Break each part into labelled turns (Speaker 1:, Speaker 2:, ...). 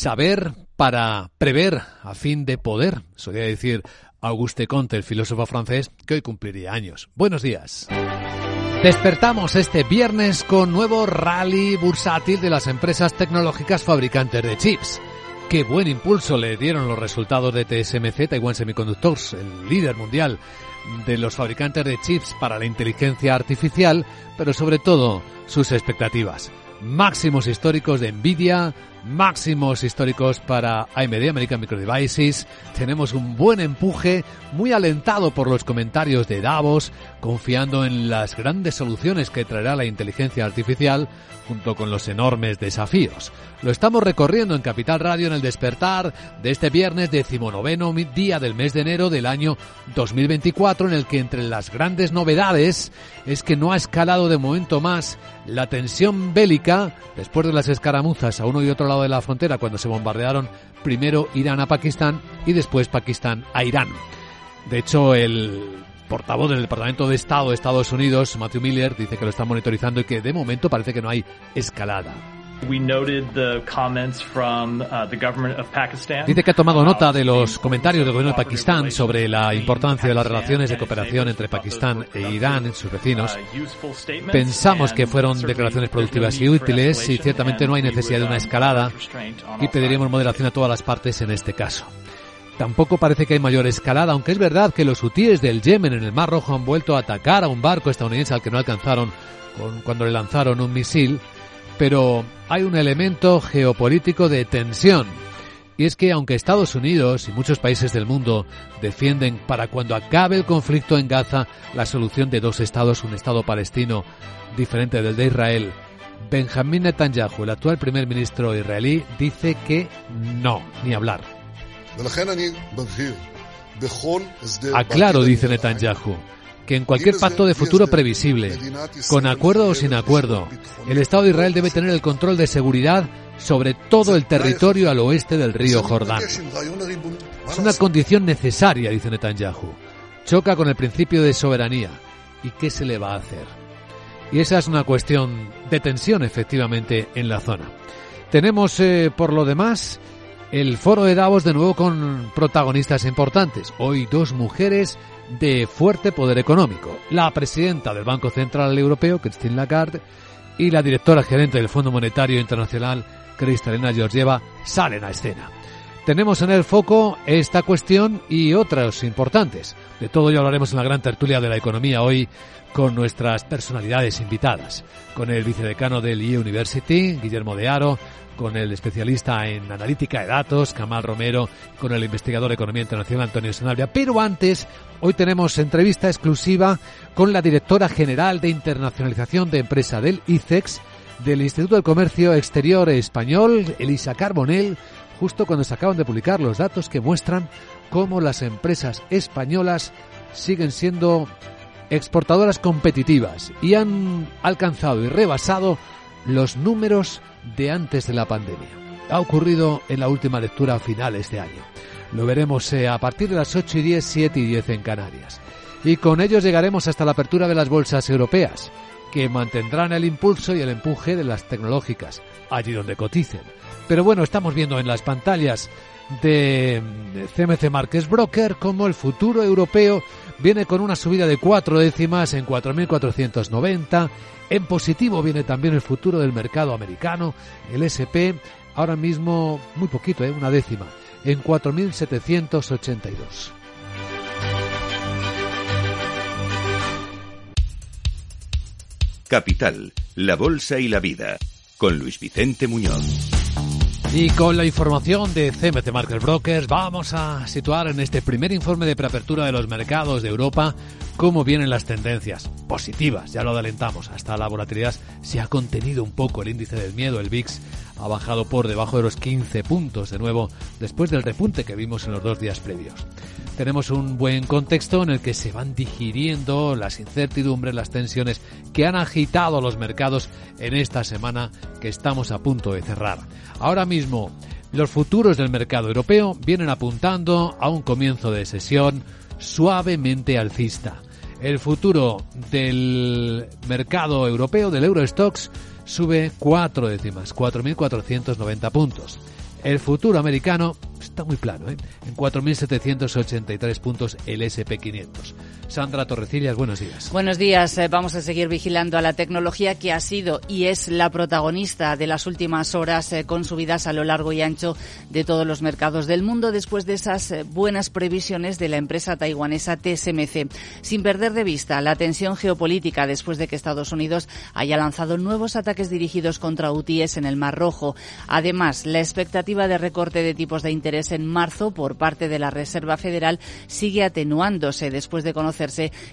Speaker 1: Saber para prever a fin de poder, solía decir Auguste Comte, el filósofo francés, que hoy cumpliría años. Buenos días. Despertamos este viernes con nuevo rally bursátil de las empresas tecnológicas fabricantes de chips. Qué buen impulso le dieron los resultados de TSMC, Taiwan Semiconductors, el líder mundial de los fabricantes de chips para la inteligencia artificial, pero sobre todo sus expectativas. Máximos históricos de Nvidia, máximos históricos para AMD, American Micro Devices. Tenemos un buen empuje, muy alentado por los comentarios de Davos, confiando en las grandes soluciones que traerá la inteligencia artificial junto con los enormes desafíos. Lo estamos recorriendo en Capital Radio en el despertar de este viernes decimonoveno día del mes de enero del año 2024 en el que entre las grandes novedades es que no ha escalado de momento más la tensión bélica después de las escaramuzas a uno y otro lado de la frontera cuando se bombardearon primero Irán a Pakistán y después Pakistán a Irán. De hecho, el portavoz del Departamento de Estado de Estados Unidos, Matthew Miller, dice que lo está monitorizando y que de momento parece que no hay escalada. Dice que ha tomado nota de los comentarios del gobierno de Pakistán sobre la importancia de las relaciones de cooperación entre Pakistán e Irán, sus vecinos. Pensamos que fueron declaraciones productivas y útiles y ciertamente no hay necesidad de una escalada y pediríamos moderación a todas las partes en este caso. Tampoco parece que hay mayor escalada, aunque es verdad que los hutíes del Yemen en el Mar Rojo han vuelto a atacar a un barco estadounidense al que no alcanzaron cuando le lanzaron un misil, pero hay un elemento geopolítico de tensión. Y es que aunque Estados Unidos y muchos países del mundo defienden para cuando acabe el conflicto en Gaza la solución de dos estados, un estado palestino diferente del de Israel, Benjamín Netanyahu, el actual primer ministro israelí, dice que no, ni hablar. Aclaro, dice Netanyahu, que en cualquier pacto de futuro previsible, con acuerdo o sin acuerdo, el Estado de Israel debe tener el control de seguridad sobre todo el territorio al oeste del río Jordán. Es una condición necesaria, dice Netanyahu. Choca con el principio de soberanía. ¿Y qué se le va a hacer? Y esa es una cuestión de tensión, efectivamente, en la zona. Tenemos, eh, por lo demás, el foro de Davos de nuevo con protagonistas importantes. Hoy dos mujeres de fuerte poder económico. La presidenta del Banco Central Europeo, Christine Lagarde, y la directora gerente del Fondo Monetario Internacional, Cristalina Georgieva, salen a escena. Tenemos en el foco esta cuestión y otras importantes. De todo ello hablaremos en la gran tertulia de la economía hoy con nuestras personalidades invitadas. Con el vicedecano del IE University, Guillermo de Aro, con el especialista en analítica de datos, Kamal Romero, con el investigador de Economía Internacional, Antonio Sanabria. Pero antes, hoy tenemos entrevista exclusiva con la directora general de internacionalización de empresa del ICEX, del Instituto del Comercio Exterior Español, Elisa Carbonell, justo cuando se acaban de publicar los datos que muestran cómo las empresas españolas siguen siendo exportadoras competitivas y han alcanzado y rebasado los números de antes de la pandemia. Ha ocurrido en la última lectura final este año. Lo veremos eh, a partir de las 8 y 10, 7 y 10 en Canarias. Y con ellos llegaremos hasta la apertura de las bolsas europeas, que mantendrán el impulso y el empuje de las tecnológicas, allí donde coticen. Pero bueno, estamos viendo en las pantallas de CMC Markets Broker como el futuro europeo viene con una subida de cuatro décimas en 4.490 en positivo viene también el futuro del mercado americano, el SP, ahora mismo muy poquito, ¿eh? una décima, en 4.782.
Speaker 2: Capital, la Bolsa y la Vida, con Luis Vicente Muñoz.
Speaker 1: Y con la información de CMC Market Brokers vamos a situar en este primer informe de preapertura de los mercados de Europa cómo vienen las tendencias positivas, ya lo adelantamos, hasta la volatilidad se ha contenido un poco el índice del miedo, el VIX ha bajado por debajo de los 15 puntos de nuevo después del repunte que vimos en los dos días previos. Tenemos un buen contexto en el que se van digiriendo las incertidumbres, las tensiones que han agitado los mercados en esta semana que estamos a punto de cerrar. Ahora mismo, los futuros del mercado europeo vienen apuntando a un comienzo de sesión suavemente alcista. El futuro del mercado europeo, del Eurostox, sube cuatro décimas, 4.490 puntos. El futuro americano está muy plano, ¿eh? en 4.783 puntos el SP500. Sandra Torrecillas, buenos días.
Speaker 3: Buenos días. Eh, vamos a seguir vigilando a la tecnología que ha sido y es la protagonista de las últimas horas eh, con subidas a lo largo y ancho de todos los mercados del mundo después de esas eh, buenas previsiones de la empresa taiwanesa TSMC. Sin perder de vista la tensión geopolítica después de que Estados Unidos haya lanzado nuevos ataques dirigidos contra UTIs en el Mar Rojo. Además, la expectativa de recorte de tipos de interés en marzo por parte de la Reserva Federal sigue atenuándose después de conocer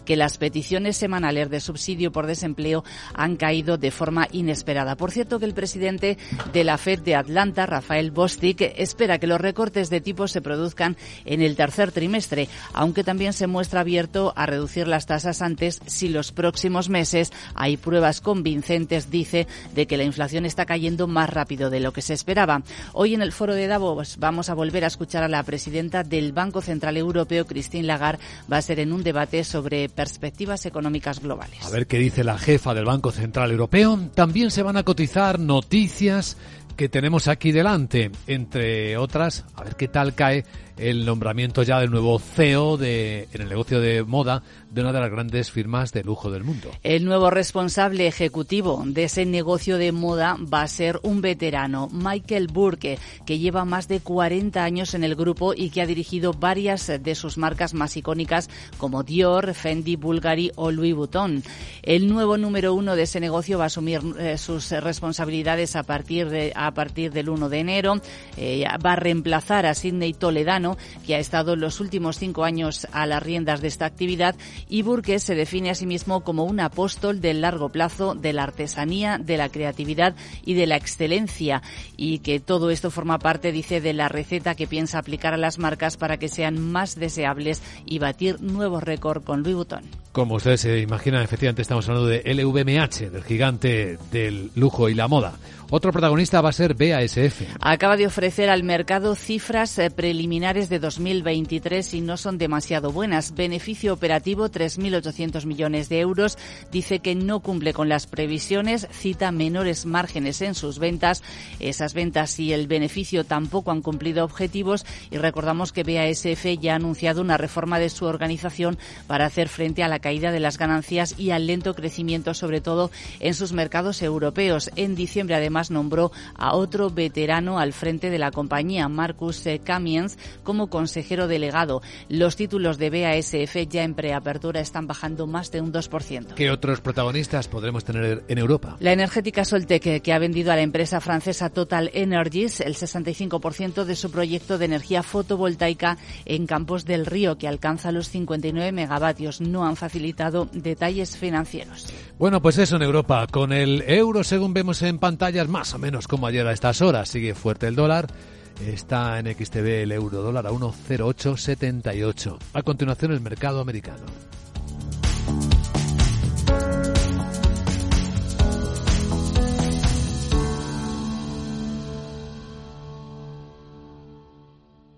Speaker 3: que las peticiones semanales de subsidio por desempleo han caído de forma inesperada. Por cierto, que el presidente de la Fed de Atlanta, Rafael Bostic, espera que los recortes de tipos se produzcan en el tercer trimestre, aunque también se muestra abierto a reducir las tasas antes si los próximos meses hay pruebas convincentes, dice, de que la inflación está cayendo más rápido de lo que se esperaba. Hoy en el foro de Davos vamos a volver a escuchar a la presidenta del Banco Central Europeo, Christine Lagarde, va a ser en un debate sobre perspectivas económicas globales.
Speaker 1: A ver qué dice la jefa del Banco Central Europeo. También se van a cotizar noticias que tenemos aquí delante, entre otras, a ver qué tal cae el nombramiento ya del nuevo CEO de, en el negocio de moda de una de las grandes firmas de lujo del mundo.
Speaker 3: El nuevo responsable ejecutivo de ese negocio de moda va a ser un veterano, Michael Burke, que lleva más de 40 años en el grupo y que ha dirigido varias de sus marcas más icónicas como Dior, Fendi, Bulgari o Louis Vuitton. El nuevo número uno de ese negocio va a asumir eh, sus responsabilidades a partir, de, partir del 1 de enero. Eh, va a reemplazar a Sidney Toledano, que ha estado los últimos cinco años a las riendas de esta actividad y Burke se define a sí mismo como un apóstol del largo plazo, de la artesanía, de la creatividad y de la excelencia y que todo esto forma parte, dice, de la receta que piensa aplicar a las marcas para que sean más deseables y batir nuevos récords con Louis Vuitton.
Speaker 1: Como ustedes se imaginan, efectivamente estamos hablando de LVMH, del gigante del lujo y la moda. Otro protagonista va a ser BASF.
Speaker 3: Acaba de ofrecer al mercado cifras eh, preliminares de 2023 y no son demasiado buenas. Beneficio operativo 3.800 millones de euros. Dice que no cumple con las previsiones, cita menores márgenes en sus ventas. Esas ventas y el beneficio tampoco han cumplido objetivos y recordamos que BASF ya ha anunciado una reforma de su organización para hacer frente a la caída de las ganancias y al lento crecimiento, sobre todo en sus mercados europeos. En diciembre, además, nombró a otro veterano al frente de la compañía, Marcus Camiens, como consejero delegado. Los títulos de BASF ya en preapertura están bajando más de un 2%.
Speaker 1: ¿Qué otros protagonistas podremos tener en Europa?
Speaker 3: La energética Soltec, que ha vendido a la empresa francesa Total Energies el 65% de su proyecto de energía fotovoltaica en Campos del Río, que alcanza los 59 megavatios. No han facilitado detalles financieros.
Speaker 1: Bueno, pues eso en Europa. Con el euro, según vemos en más o menos como ayer a estas horas. Sigue fuerte el dólar. Está en XTB el euro dólar a 1,0878. A continuación el mercado americano.